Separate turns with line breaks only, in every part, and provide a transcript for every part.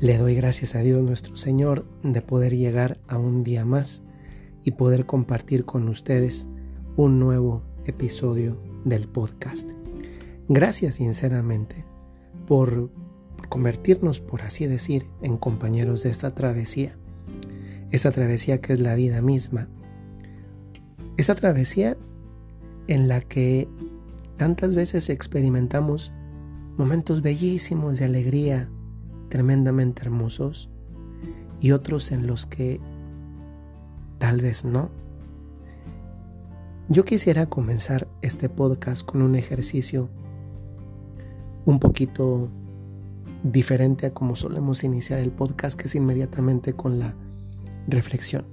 Le doy gracias a Dios nuestro Señor de poder llegar a un día más y poder compartir con ustedes un nuevo episodio del podcast. Gracias sinceramente por convertirnos, por así decir, en compañeros de esta travesía. Esta travesía que es la vida misma. Esta travesía en la que tantas veces experimentamos momentos bellísimos de alegría, tremendamente hermosos y otros en los que tal vez no. Yo quisiera comenzar este podcast con un ejercicio un poquito diferente a como solemos iniciar el podcast, que es inmediatamente con la reflexión.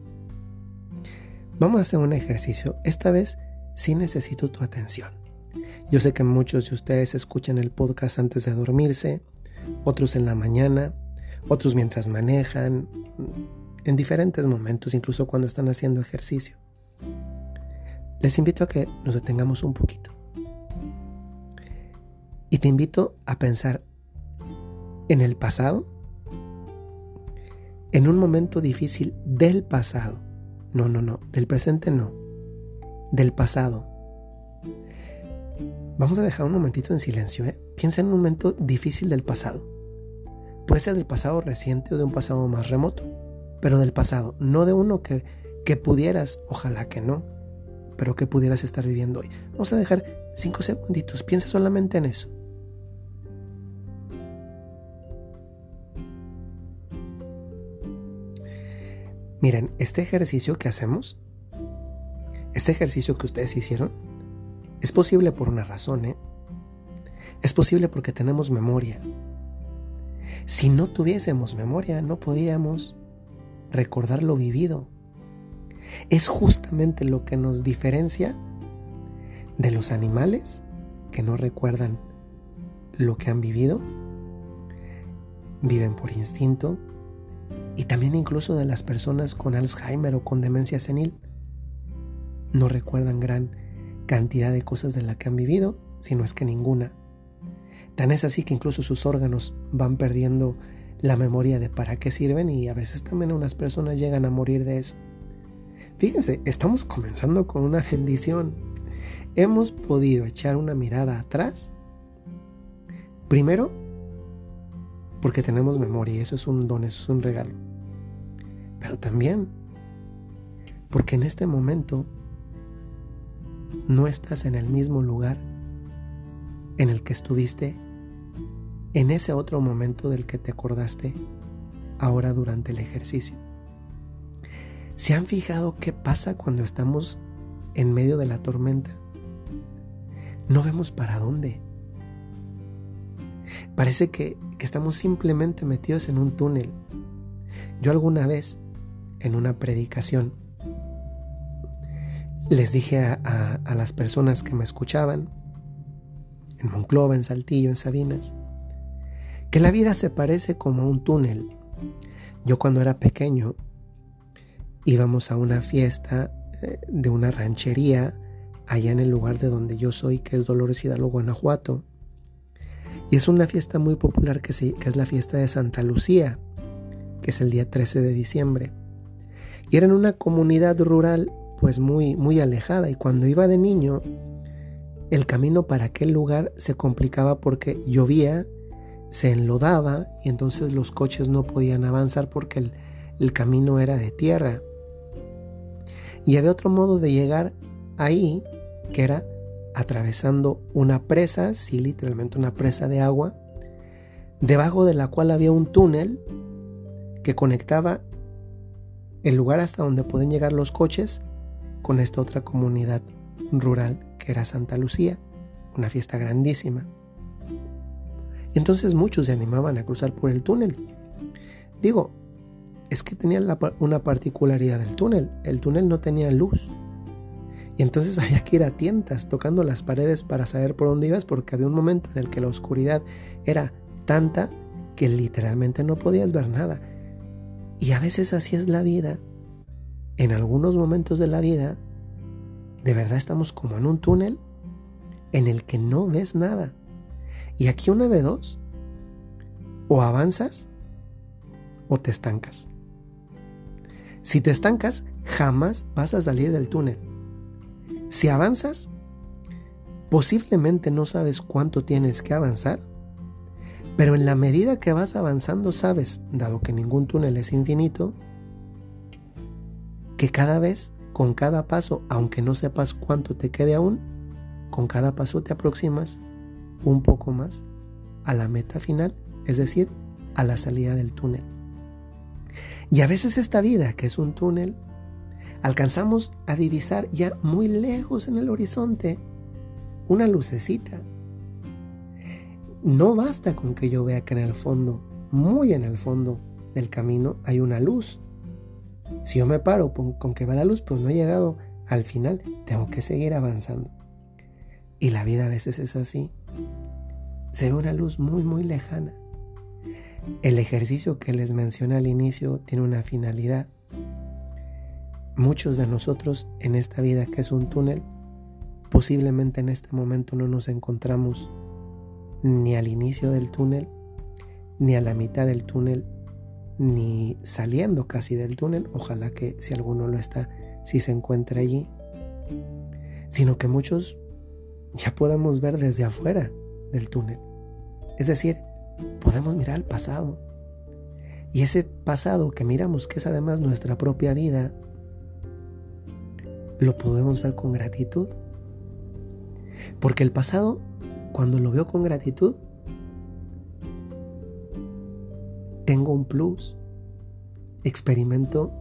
Vamos a hacer un ejercicio. Esta vez sí necesito tu atención. Yo sé que muchos de ustedes escuchan el podcast antes de dormirse, otros en la mañana, otros mientras manejan, en diferentes momentos, incluso cuando están haciendo ejercicio. Les invito a que nos detengamos un poquito. Y te invito a pensar en el pasado, en un momento difícil del pasado. No, no, no, del presente no, del pasado. Vamos a dejar un momentito en silencio, ¿eh? Piensa en un momento difícil del pasado. Puede ser del pasado reciente o de un pasado más remoto, pero del pasado, no de uno que, que pudieras, ojalá que no, pero que pudieras estar viviendo hoy. Vamos a dejar cinco segunditos, piensa solamente en eso. Miren, este ejercicio que hacemos, este ejercicio que ustedes hicieron, es posible por una razón, ¿eh? Es posible porque tenemos memoria. Si no tuviésemos memoria, no podíamos recordar lo vivido. Es justamente lo que nos diferencia de los animales que no recuerdan lo que han vivido, viven por instinto, y también incluso de las personas con Alzheimer o con demencia senil. No recuerdan gran cantidad de cosas de la que han vivido, sino es que ninguna. Tan es así que incluso sus órganos van perdiendo la memoria de para qué sirven y a veces también unas personas llegan a morir de eso. Fíjense, estamos comenzando con una bendición. Hemos podido echar una mirada atrás. Primero, porque tenemos memoria y eso es un don, eso es un regalo. Pero también porque en este momento no estás en el mismo lugar en el que estuviste en ese otro momento del que te acordaste ahora durante el ejercicio. ¿Se han fijado qué pasa cuando estamos en medio de la tormenta? No vemos para dónde. Parece que, que, estamos simplemente metidos en un túnel. Yo alguna vez, en una predicación, les dije a, las personas que me escuchaban, en Monclova, en Saltillo, en Sabinas, que la vida se parece como a un túnel. Yo cuando era pequeño íbamos a una fiesta eh, de una ranchería allá en el lugar de donde yo soy, que es Dolores Hidalgo, Guanajuato. Y es una fiesta muy popular que, que es la fiesta de Santa Lucía, que es el día 13 de diciembre. Y era en una comunidad rural pues muy, muy alejada. Y cuando iba de niño, el camino para aquel lugar se complicaba porque llovía se enlodaba y entonces los coches no podían avanzar porque el, camino era de tierra. Y había otro modo de llegar ahí que era atravesando una presa, sí, literalmente una presa de agua, debajo de la cual había un túnel que conectaba el lugar hasta donde pueden llegar los coches con esta otra comunidad rural que era Santa Lucía, una fiesta grandísima entonces muchos se animaban a cruzar por el túnel. Digo, es que tenía una particularidad del túnel. El túnel no tenía luz. Y entonces había que ir a tientas tocando las paredes para saber por dónde ibas porque había un momento en el que la oscuridad era tanta que literalmente no podías ver nada. Y a veces así es la vida. En algunos momentos de la vida, de verdad estamos como en un túnel en el que no ves nada. Y aquí una de dos. O avanzas o te estancas. Si te estancas, jamás vas a salir del túnel. Si avanzas, posiblemente no sabes cuánto tienes que avanzar, pero en la medida que vas avanzando sabes, dado que ningún túnel es infinito, que cada vez, con cada paso, aunque no sepas cuánto te quede aún, con cada paso te aproximas un poco más a la meta final, es decir, a la salida del túnel. Y a veces esta vida, que es un túnel, alcanzamos a divisar ya muy lejos en el horizonte una lucecita. No basta con que yo vea que en el fondo, muy en el fondo del camino, hay una luz. Si yo me paro con que va la luz, pues no he llegado al final, tengo que seguir avanzando. Y la vida a veces es así. Se ve una luz muy, muy lejana. El ejercicio que les mencioné al inicio tiene una finalidad. Muchos de nosotros en esta vida que es un túnel, posiblemente en este momento no nos encontramos ni al inicio del túnel, ni a la mitad del túnel, ni saliendo casi del túnel, ojalá que si alguno lo está, si se encuentra allí, sino que muchos ya podemos ver desde afuera del túnel. Es decir, podemos mirar al pasado. Y ese pasado que miramos, que es además nuestra propia vida, lo podemos ver con gratitud. Porque el pasado, cuando lo veo con gratitud, tengo un plus, experimento,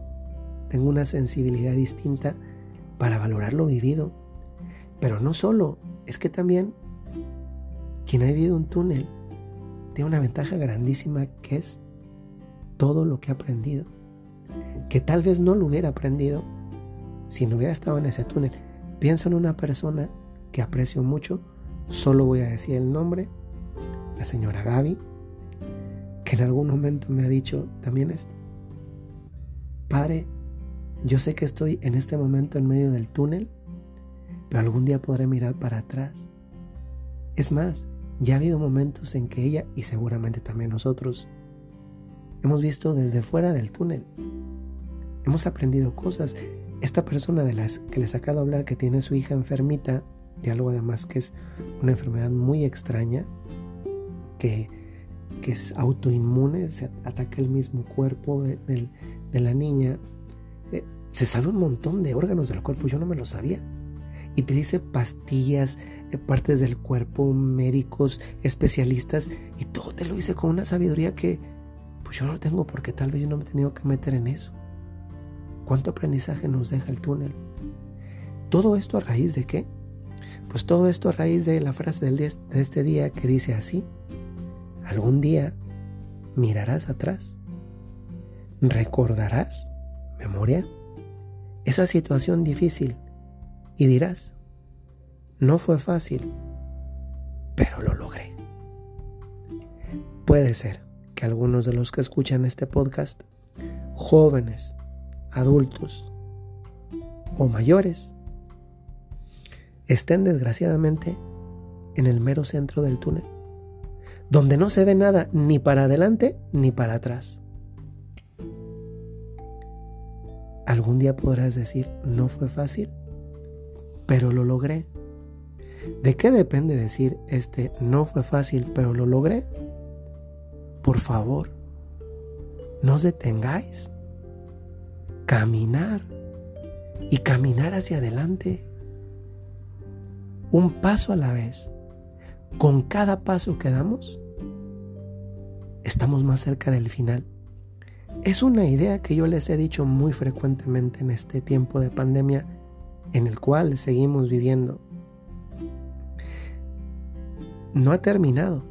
tengo una sensibilidad distinta para valorar lo vivido. Pero no solo, es que también quien ha vivido un túnel tiene una ventaja grandísima que es todo lo que ha aprendido. Que tal vez no lo hubiera aprendido si no hubiera estado en ese túnel. Pienso en una persona que aprecio mucho, solo voy a decir el nombre, la señora Gaby, que en algún momento me ha dicho también esto. Padre, yo sé que estoy en este momento en medio del túnel, pero algún día podré mirar para atrás. Es más, ya ha habido momentos en que ella, y seguramente también nosotros, hemos visto desde fuera del túnel. Hemos aprendido cosas. Esta persona de las que les acabo de hablar que tiene su hija enfermita, de algo además que es una enfermedad muy extraña, que, que es autoinmune, se ataca el mismo cuerpo de, la niña. Eh, se sabe un montón de órganos del cuerpo, yo no me lo sabía y te dice pastillas, eh, partes del cuerpo, médicos, especialistas, y todo te lo dice con una sabiduría que pues yo no lo tengo porque tal vez yo no me he tenido que meter en eso. ¿Cuánto aprendizaje nos deja el túnel? ¿Todo esto a raíz de qué? Pues todo esto a raíz de la frase del de este día que dice así, algún día mirarás atrás, recordarás, memoria, esa situación difícil y dirás, no fue fácil, pero lo logré. Puede ser que algunos de los que escuchan este podcast, jóvenes, adultos o mayores, estén desgraciadamente en el mero centro del túnel, donde no se ve nada ni para adelante ni para atrás. Algún día podrás decir, no fue fácil, pero lo logré. ¿De qué depende decir este no fue fácil, pero lo logré? Por favor, no os detengáis. Caminar y caminar hacia adelante. Un paso a la vez. Con cada paso que damos, estamos más cerca del final. Es una idea que yo les he dicho muy frecuentemente en este tiempo de pandemia en el cual seguimos viviendo no ha terminado,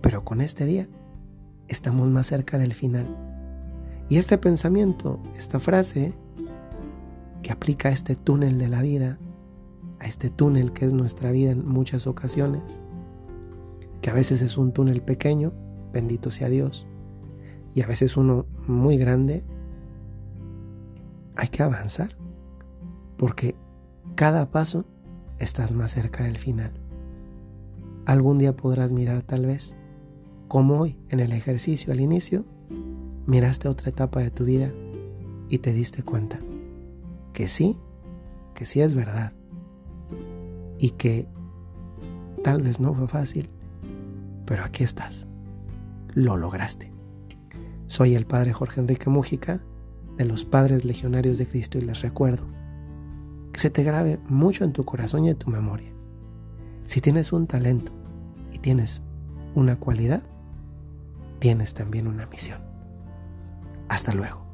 pero con este día estamos más cerca del final. Y este pensamiento, esta frase que aplica a este túnel de la vida, a este túnel que es nuestra vida en muchas ocasiones, que a veces es un túnel pequeño, bendito sea Dios, y a veces uno muy grande, hay que avanzar porque cada paso estás más cerca del final. Algún día podrás mirar tal vez, como hoy en el ejercicio al inicio, miraste otra etapa de tu vida y te diste cuenta que sí, que sí es verdad y que tal vez no fue fácil, pero aquí estás, lo lograste. Soy el Padre Jorge Enrique Mújica de los Padres Legionarios de Cristo y les recuerdo que se te grabe mucho en tu corazón y en tu memoria. Si tienes un talento y tienes una cualidad, tienes también una misión. Hasta luego.